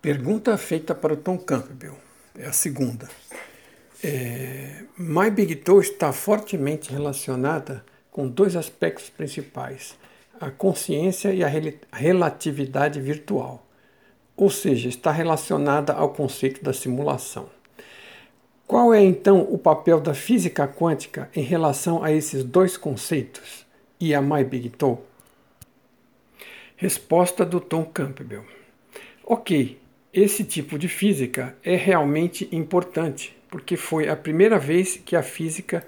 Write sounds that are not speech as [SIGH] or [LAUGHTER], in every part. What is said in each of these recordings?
Pergunta feita para o Tom Campbell. É a segunda. É, My Big Toe está fortemente relacionada com dois aspectos principais: a consciência e a relatividade virtual. Ou seja, está relacionada ao conceito da simulação. Qual é então o papel da física quântica em relação a esses dois conceitos e a My Big Toe? Resposta do Tom Campbell. Ok, esse tipo de física é realmente importante, porque foi a primeira vez que a física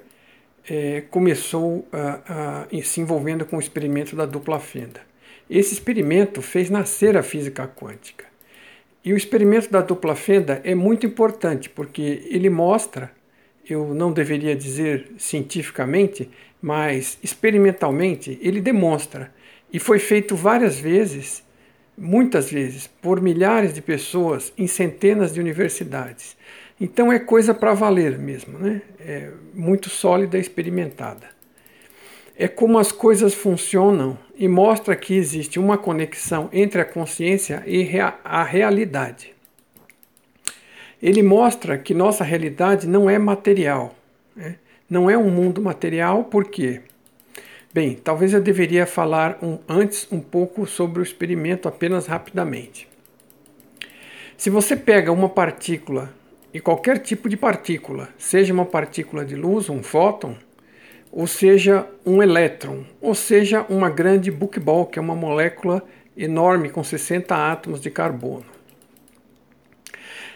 é, começou a, a, se envolvendo com o experimento da dupla fenda. Esse experimento fez nascer a física quântica. E o experimento da dupla fenda é muito importante, porque ele mostra, eu não deveria dizer cientificamente, mas experimentalmente, ele demonstra, e foi feito várias vezes muitas vezes, por milhares de pessoas em centenas de universidades. Então é coisa para valer mesmo, né? É muito sólida e experimentada. É como as coisas funcionam e mostra que existe uma conexão entre a consciência e a realidade. Ele mostra que nossa realidade não é material, né? não é um mundo material, por quê? Bem, talvez eu deveria falar um, antes um pouco sobre o experimento apenas rapidamente. Se você pega uma partícula, e qualquer tipo de partícula, seja uma partícula de luz, um fóton, ou seja um elétron, ou seja uma grande buckball, que é uma molécula enorme com 60 átomos de carbono.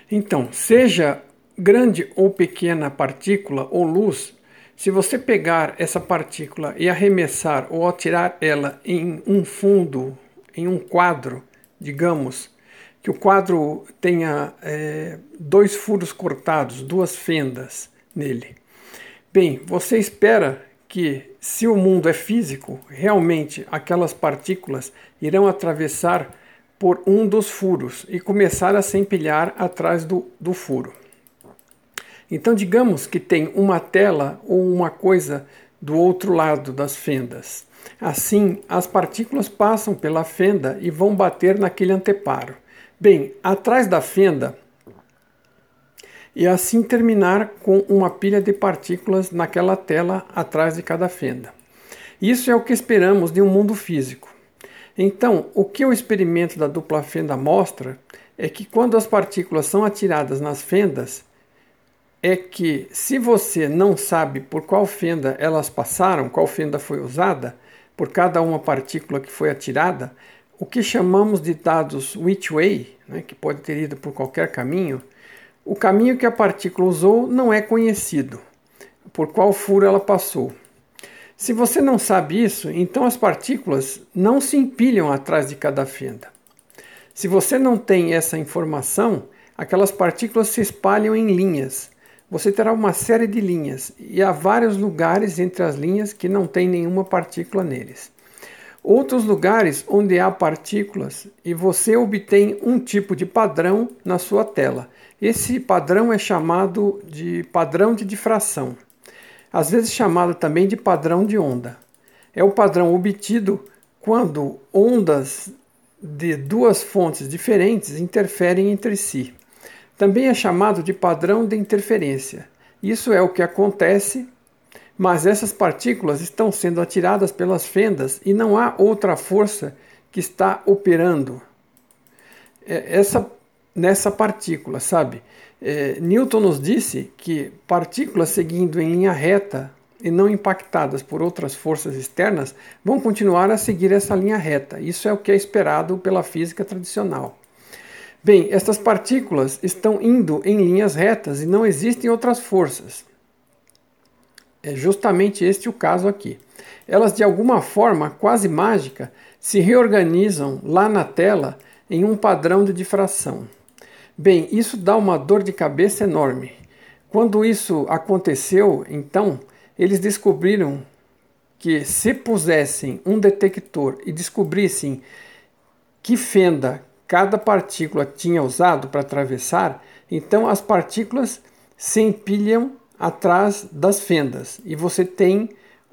Então, seja grande ou pequena partícula ou luz, se você pegar essa partícula e arremessar ou atirar ela em um fundo, em um quadro, digamos, que o quadro tenha é, dois furos cortados, duas fendas nele. Bem, você espera que, se o mundo é físico, realmente aquelas partículas irão atravessar por um dos furos e começar a se empilhar atrás do, do furo. Então, digamos que tem uma tela ou uma coisa do outro lado das fendas. Assim, as partículas passam pela fenda e vão bater naquele anteparo. Bem, atrás da fenda, e assim terminar com uma pilha de partículas naquela tela atrás de cada fenda. Isso é o que esperamos de um mundo físico. Então, o que o experimento da dupla fenda mostra é que quando as partículas são atiradas nas fendas, é que se você não sabe por qual fenda elas passaram, qual fenda foi usada, por cada uma partícula que foi atirada, o que chamamos de dados which way, né, que pode ter ido por qualquer caminho, o caminho que a partícula usou não é conhecido, por qual furo ela passou. Se você não sabe isso, então as partículas não se empilham atrás de cada fenda. Se você não tem essa informação, aquelas partículas se espalham em linhas você terá uma série de linhas e há vários lugares entre as linhas que não tem nenhuma partícula neles. Outros lugares onde há partículas e você obtém um tipo de padrão na sua tela. Esse padrão é chamado de padrão de difração, às vezes chamado também de padrão de onda. É o padrão obtido quando ondas de duas fontes diferentes interferem entre si. Também é chamado de padrão de interferência. Isso é o que acontece, mas essas partículas estão sendo atiradas pelas fendas e não há outra força que está operando é, essa, nessa partícula, sabe? É, Newton nos disse que partículas seguindo em linha reta e não impactadas por outras forças externas vão continuar a seguir essa linha reta. Isso é o que é esperado pela física tradicional. Bem, estas partículas estão indo em linhas retas e não existem outras forças. É justamente este o caso aqui. Elas, de alguma forma quase mágica, se reorganizam lá na tela em um padrão de difração. Bem, isso dá uma dor de cabeça enorme. Quando isso aconteceu, então, eles descobriram que se pusessem um detector e descobrissem que fenda cada partícula tinha usado para atravessar, então as partículas se empilham atrás das fendas e você tem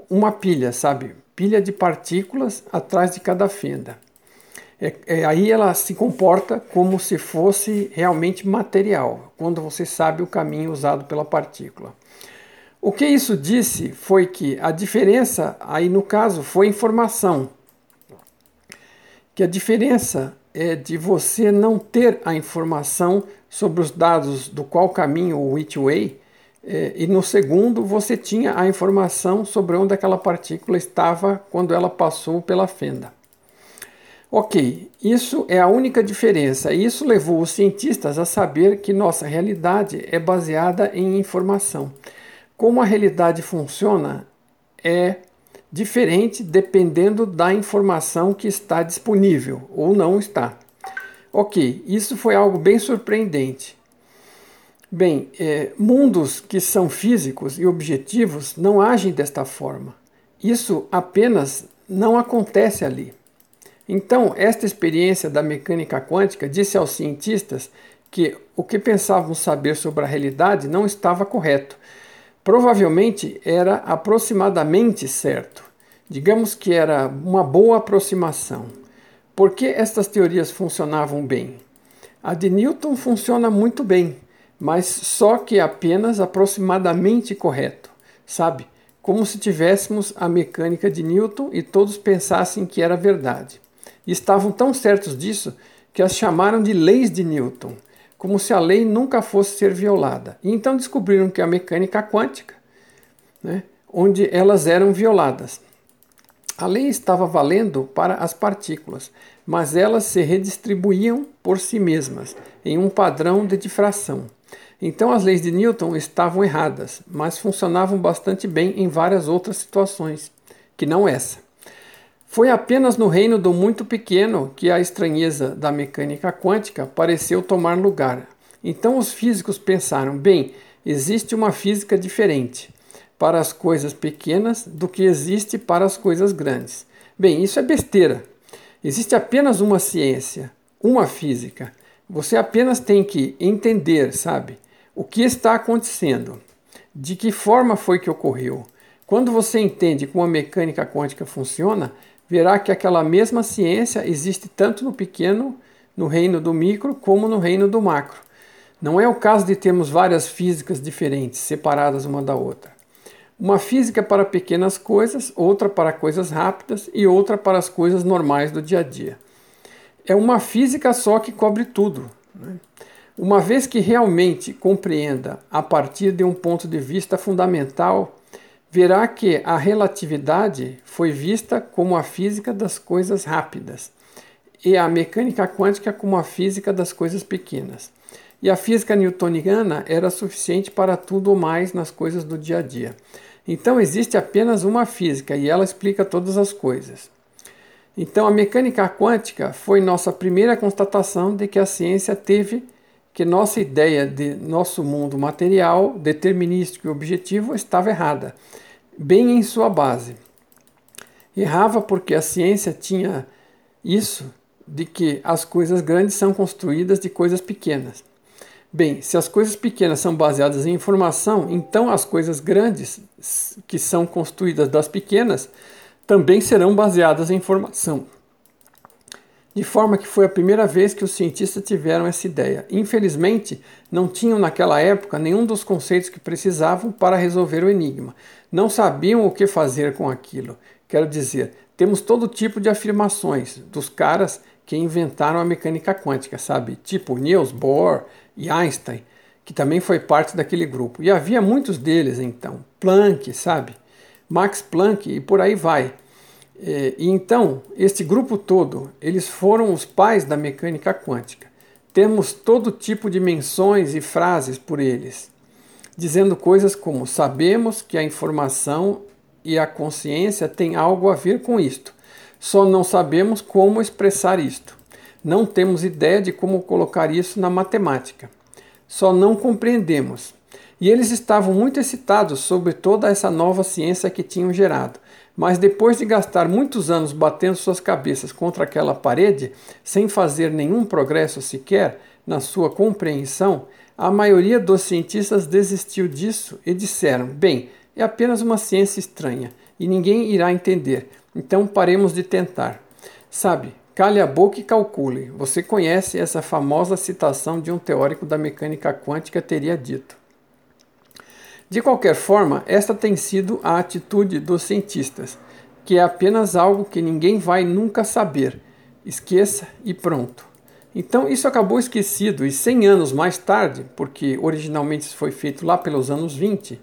uma pilha, sabe? Pilha de partículas atrás de cada fenda. É, é, aí ela se comporta como se fosse realmente material, quando você sabe o caminho usado pela partícula. O que isso disse foi que a diferença, aí no caso, foi informação. Que a diferença é de você não ter a informação sobre os dados do qual caminho o which way, é, e no segundo você tinha a informação sobre onde aquela partícula estava quando ela passou pela fenda. Ok, isso é a única diferença, isso levou os cientistas a saber que nossa realidade é baseada em informação. Como a realidade funciona é diferente dependendo da informação que está disponível ou não está. Ok, isso foi algo bem surpreendente. Bem, é, mundos que são físicos e objetivos não agem desta forma. Isso apenas não acontece ali. Então, esta experiência da mecânica quântica disse aos cientistas que o que pensavam saber sobre a realidade não estava correto. Provavelmente era aproximadamente certo. Digamos que era uma boa aproximação. Por que estas teorias funcionavam bem? A de Newton funciona muito bem, mas só que apenas aproximadamente correto, sabe? Como se tivéssemos a mecânica de Newton e todos pensassem que era verdade e estavam tão certos disso que as chamaram de leis de Newton, como se a lei nunca fosse ser violada. E então descobriram que a mecânica quântica, né, onde elas eram violadas. A lei estava valendo para as partículas, mas elas se redistribuíam por si mesmas, em um padrão de difração. Então as leis de Newton estavam erradas, mas funcionavam bastante bem em várias outras situações, que não essa. Foi apenas no reino do muito pequeno que a estranheza da mecânica quântica pareceu tomar lugar. Então os físicos pensaram: bem, existe uma física diferente para as coisas pequenas do que existe para as coisas grandes. Bem, isso é besteira. Existe apenas uma ciência, uma física. Você apenas tem que entender, sabe, o que está acontecendo, de que forma foi que ocorreu. Quando você entende como a mecânica quântica funciona, verá que aquela mesma ciência existe tanto no pequeno, no reino do micro, como no reino do macro. Não é o caso de termos várias físicas diferentes, separadas uma da outra. Uma física para pequenas coisas, outra para coisas rápidas e outra para as coisas normais do dia a dia. É uma física só que cobre tudo. Né? Uma vez que realmente compreenda a partir de um ponto de vista fundamental verá que a relatividade foi vista como a física das coisas rápidas e a mecânica quântica como a física das coisas pequenas. E a física newtoniana era suficiente para tudo ou mais nas coisas do dia a dia. Então existe apenas uma física e ela explica todas as coisas. Então a mecânica quântica foi nossa primeira constatação de que a ciência teve que nossa ideia de nosso mundo material, determinístico e objetivo estava errada, bem em sua base. Errava porque a ciência tinha isso de que as coisas grandes são construídas de coisas pequenas. Bem, se as coisas pequenas são baseadas em informação, então as coisas grandes, que são construídas das pequenas, também serão baseadas em informação de forma que foi a primeira vez que os cientistas tiveram essa ideia. Infelizmente, não tinham naquela época nenhum dos conceitos que precisavam para resolver o enigma. Não sabiam o que fazer com aquilo. Quero dizer, temos todo tipo de afirmações dos caras que inventaram a mecânica quântica, sabe? Tipo Niels Bohr e Einstein, que também foi parte daquele grupo. E havia muitos deles então. Planck, sabe? Max Planck e por aí vai. É, e então, este grupo todo, eles foram os pais da mecânica quântica. Temos todo tipo de menções e frases por eles, dizendo coisas como: sabemos que a informação e a consciência têm algo a ver com isto, só não sabemos como expressar isto. Não temos ideia de como colocar isso na matemática. Só não compreendemos. E eles estavam muito excitados sobre toda essa nova ciência que tinham gerado mas depois de gastar muitos anos batendo suas cabeças contra aquela parede, sem fazer nenhum progresso sequer na sua compreensão, a maioria dos cientistas desistiu disso e disseram: bem, é apenas uma ciência estranha e ninguém irá entender, então paremos de tentar. Sabe, Cale a boca e calcule. Você conhece essa famosa citação de um teórico da mecânica quântica teria dito. De qualquer forma, esta tem sido a atitude dos cientistas, que é apenas algo que ninguém vai nunca saber. Esqueça e pronto. Então isso acabou esquecido e 100 anos mais tarde, porque originalmente isso foi feito lá pelos anos 20,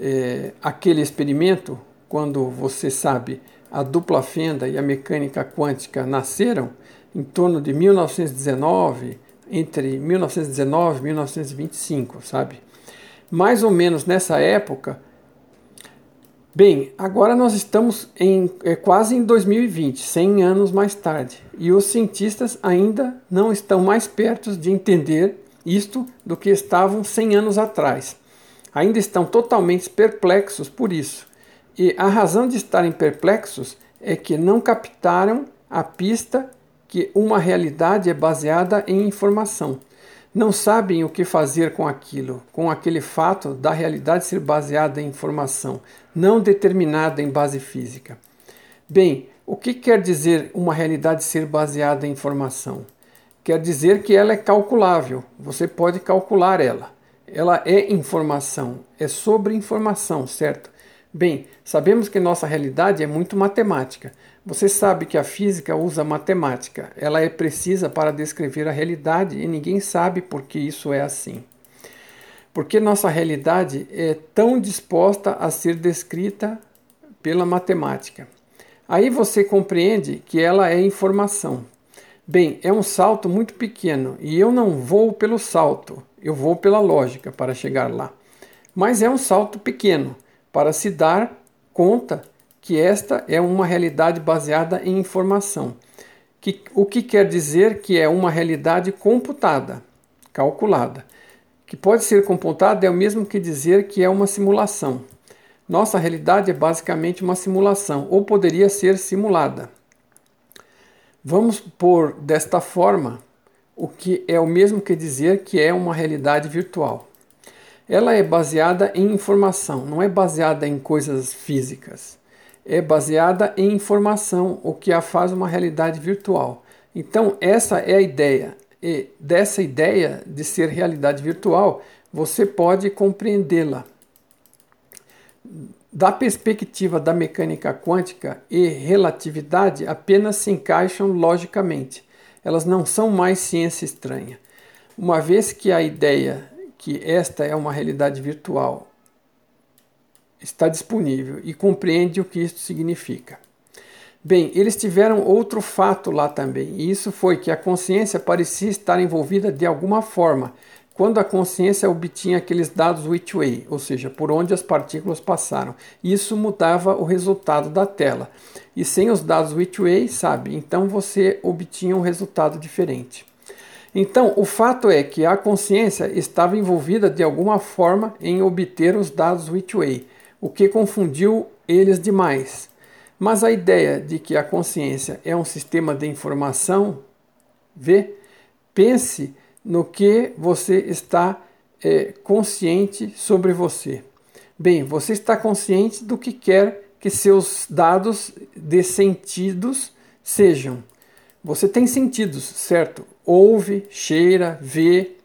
é, aquele experimento, quando você sabe a dupla fenda e a mecânica quântica nasceram em torno de 1919, entre 1919 e 1925, sabe? Mais ou menos nessa época. Bem, agora nós estamos em é, quase em 2020, 100 anos mais tarde, e os cientistas ainda não estão mais perto de entender isto do que estavam 100 anos atrás. Ainda estão totalmente perplexos por isso. E a razão de estarem perplexos é que não captaram a pista que uma realidade é baseada em informação. Não sabem o que fazer com aquilo, com aquele fato da realidade ser baseada em informação, não determinada em base física. Bem, o que quer dizer uma realidade ser baseada em informação? Quer dizer que ela é calculável, você pode calcular ela. Ela é informação, é sobre informação, certo? Bem, sabemos que nossa realidade é muito matemática. Você sabe que a física usa matemática. Ela é precisa para descrever a realidade e ninguém sabe por que isso é assim. Porque nossa realidade é tão disposta a ser descrita pela matemática. Aí você compreende que ela é informação. Bem, é um salto muito pequeno e eu não vou pelo salto, eu vou pela lógica para chegar lá. Mas é um salto pequeno para se dar conta que esta é uma realidade baseada em informação. Que, o que quer dizer que é uma realidade computada, calculada. Que pode ser computada é o mesmo que dizer que é uma simulação. Nossa realidade é basicamente uma simulação, ou poderia ser simulada. Vamos pôr desta forma o que é o mesmo que dizer que é uma realidade virtual ela é baseada em informação, não é baseada em coisas físicas. É baseada em informação, o que a faz uma realidade virtual. Então, essa é a ideia. E dessa ideia de ser realidade virtual, você pode compreendê-la. Da perspectiva da mecânica quântica e relatividade, apenas se encaixam logicamente. Elas não são mais ciência estranha. Uma vez que a ideia que esta é uma realidade virtual está disponível e compreende o que isso significa. Bem, eles tiveram outro fato lá também, e isso foi que a consciência parecia estar envolvida de alguma forma quando a consciência obtinha aqueles dados which way, ou seja, por onde as partículas passaram. Isso mudava o resultado da tela. E sem os dados which way, sabe, então você obtinha um resultado diferente. Então, o fato é que a consciência estava envolvida de alguma forma em obter os dados Whitway, o que confundiu eles demais. Mas a ideia de que a consciência é um sistema de informação, vê, pense no que você está é, consciente sobre você. Bem, você está consciente do que quer que seus dados de sentidos sejam. Você tem sentidos, certo? ouve, cheira, vê,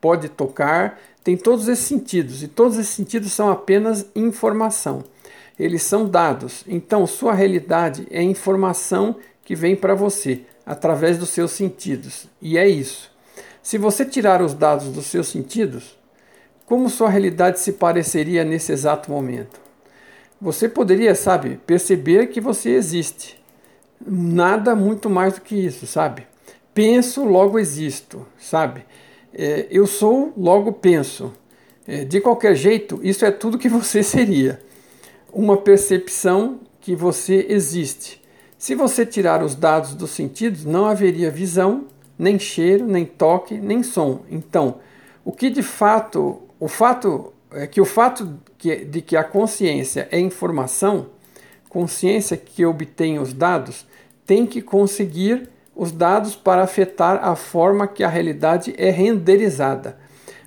pode tocar, tem todos esses sentidos e todos esses sentidos são apenas informação. Eles são dados. Então, sua realidade é informação que vem para você através dos seus sentidos. E é isso. Se você tirar os dados dos seus sentidos, como sua realidade se pareceria nesse exato momento? Você poderia, sabe, perceber que você existe. Nada muito mais do que isso, sabe? penso, logo existo, sabe? É, eu sou, logo penso. É, de qualquer jeito, isso é tudo que você [LAUGHS] seria. Uma percepção que você existe. Se você tirar os dados dos sentidos, não haveria visão, nem cheiro, nem toque, nem som. Então, o que de fato, o fato é que o fato de que a consciência é informação, consciência que obtém os dados, tem que conseguir os dados para afetar a forma que a realidade é renderizada.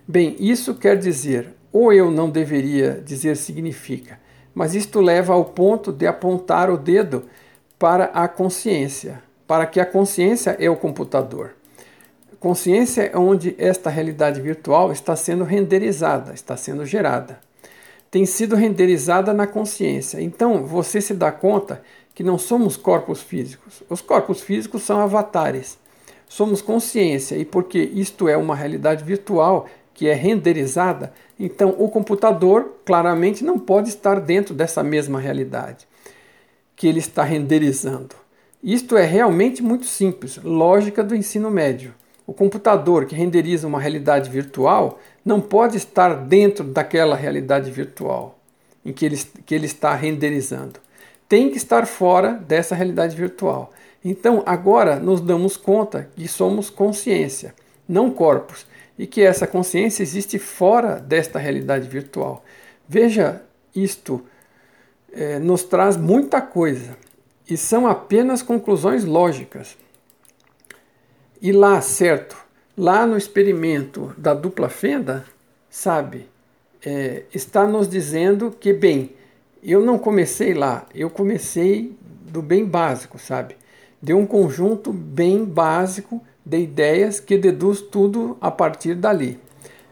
Bem, isso quer dizer, ou eu não deveria dizer significa, mas isto leva ao ponto de apontar o dedo para a consciência, para que a consciência é o computador. Consciência é onde esta realidade virtual está sendo renderizada, está sendo gerada. Tem sido renderizada na consciência. Então você se dá conta que não somos corpos físicos. Os corpos físicos são avatares. Somos consciência e porque isto é uma realidade virtual que é renderizada, então o computador claramente não pode estar dentro dessa mesma realidade que ele está renderizando. Isto é realmente muito simples, lógica do ensino médio. O computador que renderiza uma realidade virtual não pode estar dentro daquela realidade virtual em que ele, que ele está renderizando. Tem que estar fora dessa realidade virtual. Então, agora nos damos conta que somos consciência, não corpos, e que essa consciência existe fora desta realidade virtual. Veja, isto é, nos traz muita coisa e são apenas conclusões lógicas. E lá, certo, lá no experimento da dupla fenda, sabe, é, está nos dizendo que, bem, eu não comecei lá, eu comecei do bem básico, sabe? De um conjunto bem básico de ideias que deduz tudo a partir dali.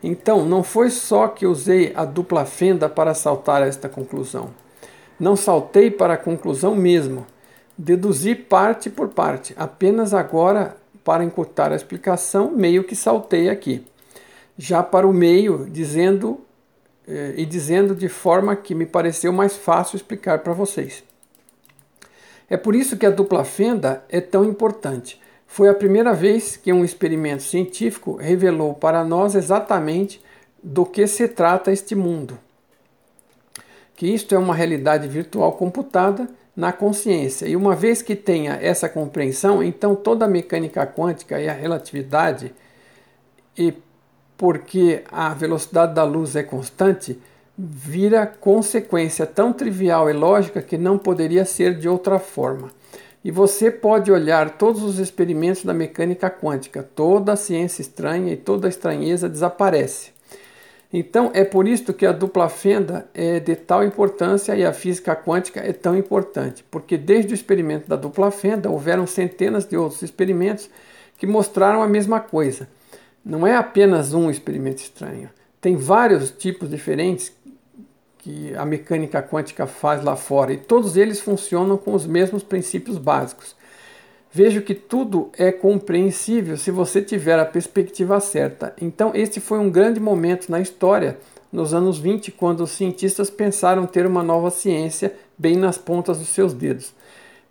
Então, não foi só que usei a dupla fenda para saltar esta conclusão. Não saltei para a conclusão mesmo. Deduzi parte por parte, apenas agora para encurtar a explicação, meio que saltei aqui. Já para o meio, dizendo e dizendo de forma que me pareceu mais fácil explicar para vocês. É por isso que a dupla fenda é tão importante. Foi a primeira vez que um experimento científico revelou para nós exatamente do que se trata este mundo. Que isto é uma realidade virtual computada na consciência. E uma vez que tenha essa compreensão, então toda a mecânica quântica e a relatividade, e porque a velocidade da luz é constante, vira consequência tão trivial e lógica que não poderia ser de outra forma. E você pode olhar todos os experimentos da mecânica quântica, toda a ciência estranha e toda a estranheza desaparece. Então é por isso que a dupla fenda é de tal importância e a física quântica é tão importante, porque desde o experimento da dupla fenda houveram centenas de outros experimentos que mostraram a mesma coisa. Não é apenas um experimento estranho, tem vários tipos diferentes que a mecânica quântica faz lá fora e todos eles funcionam com os mesmos princípios básicos. Vejo que tudo é compreensível se você tiver a perspectiva certa. Então, este foi um grande momento na história, nos anos 20, quando os cientistas pensaram ter uma nova ciência bem nas pontas dos seus dedos.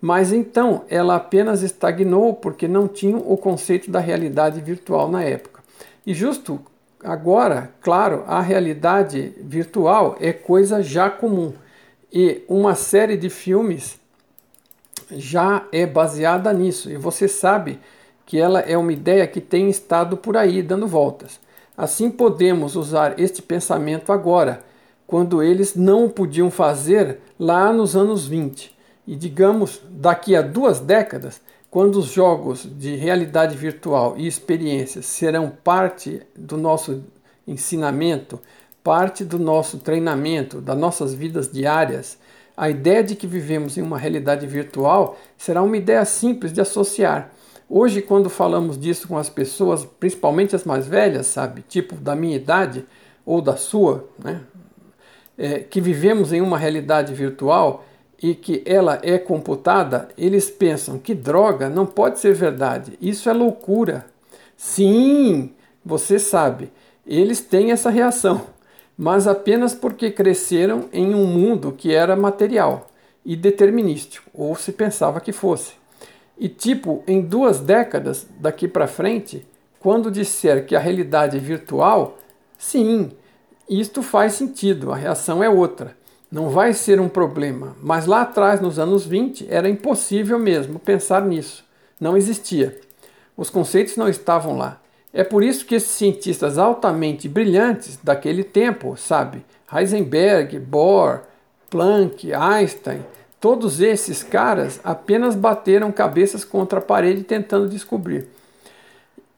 Mas então ela apenas estagnou porque não tinham o conceito da realidade virtual na época. E justo agora, claro, a realidade virtual é coisa já comum. E uma série de filmes já é baseada nisso e você sabe que ela é uma ideia que tem estado por aí dando voltas. Assim podemos usar este pensamento agora, quando eles não podiam fazer lá nos anos 20. E digamos, daqui a duas décadas, quando os jogos de realidade virtual e experiências serão parte do nosso ensinamento, parte do nosso treinamento, das nossas vidas diárias, a ideia de que vivemos em uma realidade virtual será uma ideia simples de associar. Hoje, quando falamos disso com as pessoas, principalmente as mais velhas, sabe, tipo da minha idade ou da sua, né, é, que vivemos em uma realidade virtual e que ela é computada, eles pensam que droga não pode ser verdade. Isso é loucura. Sim, você sabe, eles têm essa reação mas apenas porque cresceram em um mundo que era material e determinístico, ou se pensava que fosse. E tipo, em duas décadas daqui para frente, quando disser que a realidade é virtual, sim, isto faz sentido, a reação é outra. Não vai ser um problema, mas lá atrás, nos anos 20, era impossível mesmo pensar nisso. Não existia. Os conceitos não estavam lá. É por isso que esses cientistas altamente brilhantes daquele tempo, sabe, Heisenberg, Bohr, Planck, Einstein, todos esses caras apenas bateram cabeças contra a parede tentando descobrir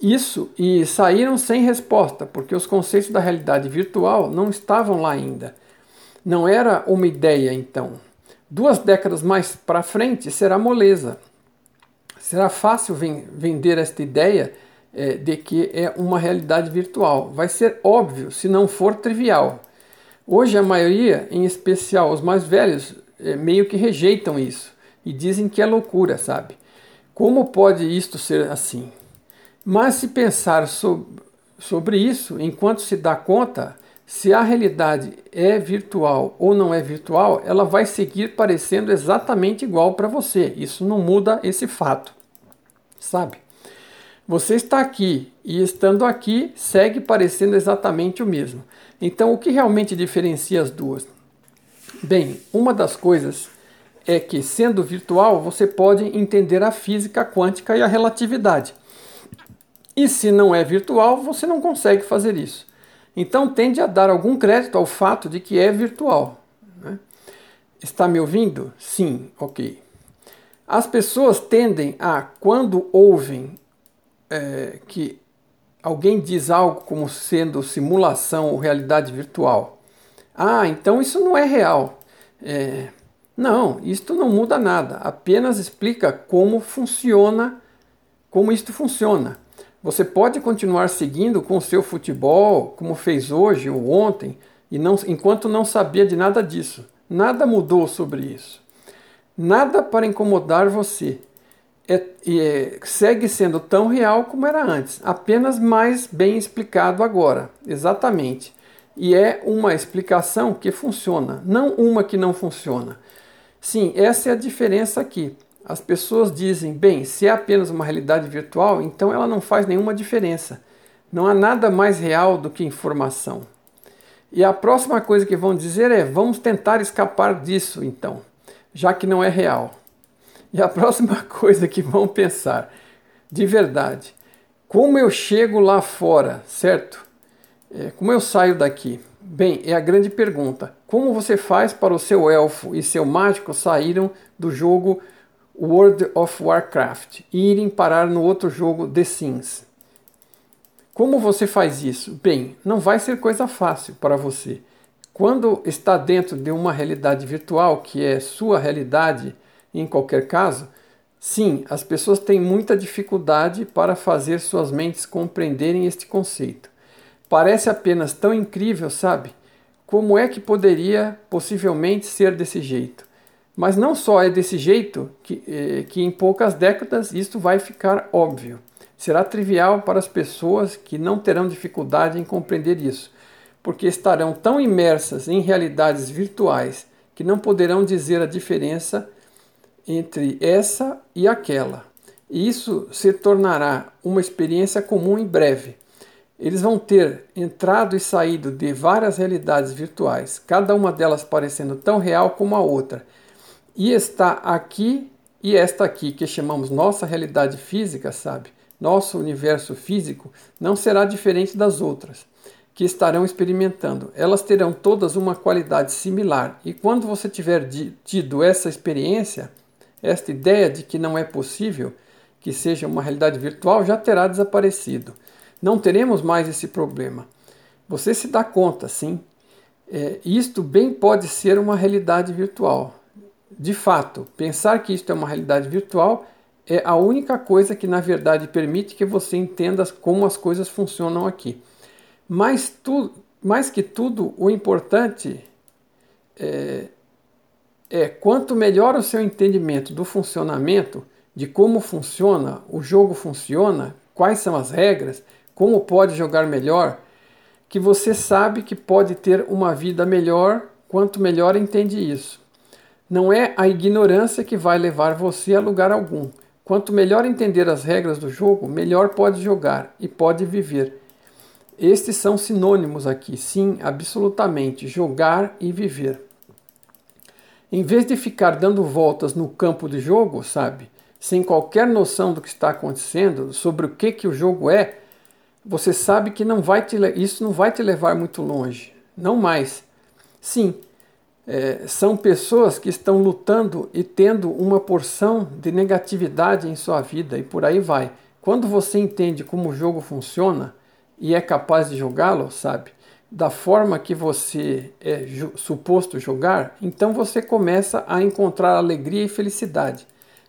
isso e saíram sem resposta, porque os conceitos da realidade virtual não estavam lá ainda. Não era uma ideia então. Duas décadas mais para frente será moleza. será fácil vender esta ideia é, de que é uma realidade virtual. Vai ser óbvio, se não for trivial. Hoje a maioria, em especial os mais velhos, é, meio que rejeitam isso e dizem que é loucura, sabe? Como pode isto ser assim? Mas se pensar sobre, sobre isso, enquanto se dá conta, se a realidade é virtual ou não é virtual, ela vai seguir parecendo exatamente igual para você. Isso não muda esse fato, sabe? Você está aqui e estando aqui segue parecendo exatamente o mesmo. Então, o que realmente diferencia as duas? Bem, uma das coisas é que, sendo virtual, você pode entender a física quântica e a relatividade. E se não é virtual, você não consegue fazer isso. Então tende a dar algum crédito ao fato de que é virtual. Né? Está me ouvindo? Sim, ok. As pessoas tendem a, quando ouvem é, que alguém diz algo como sendo simulação ou realidade virtual, ah, então isso não é real. É, não, isto não muda nada, apenas explica como funciona, como isto funciona. Você pode continuar seguindo com o seu futebol, como fez hoje ou ontem, e não, enquanto não sabia de nada disso. Nada mudou sobre isso. Nada para incomodar você. É, é, segue sendo tão real como era antes, apenas mais bem explicado agora. Exatamente. E é uma explicação que funciona, não uma que não funciona. Sim, essa é a diferença aqui. As pessoas dizem, bem, se é apenas uma realidade virtual, então ela não faz nenhuma diferença. Não há nada mais real do que informação. E a próxima coisa que vão dizer é: vamos tentar escapar disso, então, já que não é real. E a [LAUGHS] próxima coisa que vão pensar, de verdade, como eu chego lá fora, certo? É, como eu saio daqui? Bem, é a grande pergunta. Como você faz para o seu elfo e seu mágico saíram do jogo World of Warcraft e irem parar no outro jogo The Sims. Como você faz isso? Bem, não vai ser coisa fácil para você. Quando está dentro de uma realidade virtual, que é sua realidade em qualquer caso, sim, as pessoas têm muita dificuldade para fazer suas mentes compreenderem este conceito. Parece apenas tão incrível, sabe? Como é que poderia possivelmente ser desse jeito? Mas não só é desse jeito que, eh, que em poucas décadas isto vai ficar óbvio. Será trivial para as pessoas que não terão dificuldade em compreender isso, porque estarão tão imersas em realidades virtuais que não poderão dizer a diferença entre essa e aquela. E isso se tornará uma experiência comum em breve. Eles vão ter entrado e saído de várias realidades virtuais, cada uma delas parecendo tão real como a outra e está aqui e esta aqui, que chamamos nossa realidade física, sabe? Nosso universo físico não será diferente das outras que estarão experimentando. Elas terão todas uma qualidade similar. E quando você tiver tido essa experiência, esta ideia de que não é possível que seja uma realidade virtual já terá desaparecido. Não teremos mais esse problema. Você se dá conta, sim. É, isto bem pode ser uma realidade virtual. De fato, pensar que isto é uma realidade virtual é a única coisa que na verdade permite que você entenda como as coisas funcionam aqui. Mas tu, mais que tudo, o importante é, é quanto melhor o seu entendimento do funcionamento, de como funciona, o jogo funciona, quais são as regras, como pode jogar melhor, que você sabe que pode ter uma vida melhor quanto melhor entende isso. Não é a ignorância que vai levar você a lugar algum. Quanto melhor entender as regras do jogo, melhor pode jogar e pode viver. Estes são sinônimos aqui, sim, absolutamente, jogar e viver. Em vez de ficar dando voltas no campo de jogo, sabe, sem qualquer noção do que está acontecendo, sobre o que, que o jogo é, você sabe que não vai te, isso não vai te levar muito longe. Não mais. Sim, é, são pessoas que estão lutando e tendo uma porção de negatividade em sua vida e por aí vai. Quando você entende como o jogo funciona e é capaz de jogá-lo, sabe, da forma que você é suposto jogar, então você começa a encontrar alegria e felicidade.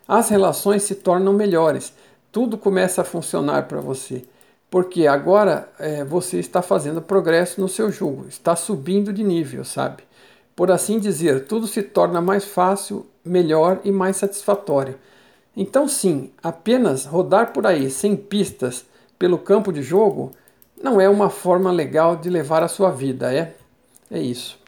as relações se tornam melhores, tudo começa a funcionar para você. Porque agora é, você está fazendo progresso no seu jogo, está subindo de nível, sabe? Por assim dizer, tudo se torna mais fácil, melhor e mais satisfatório. Então, sim, apenas rodar por aí sem pistas pelo campo de jogo não é uma forma legal de levar a sua vida, é? É isso.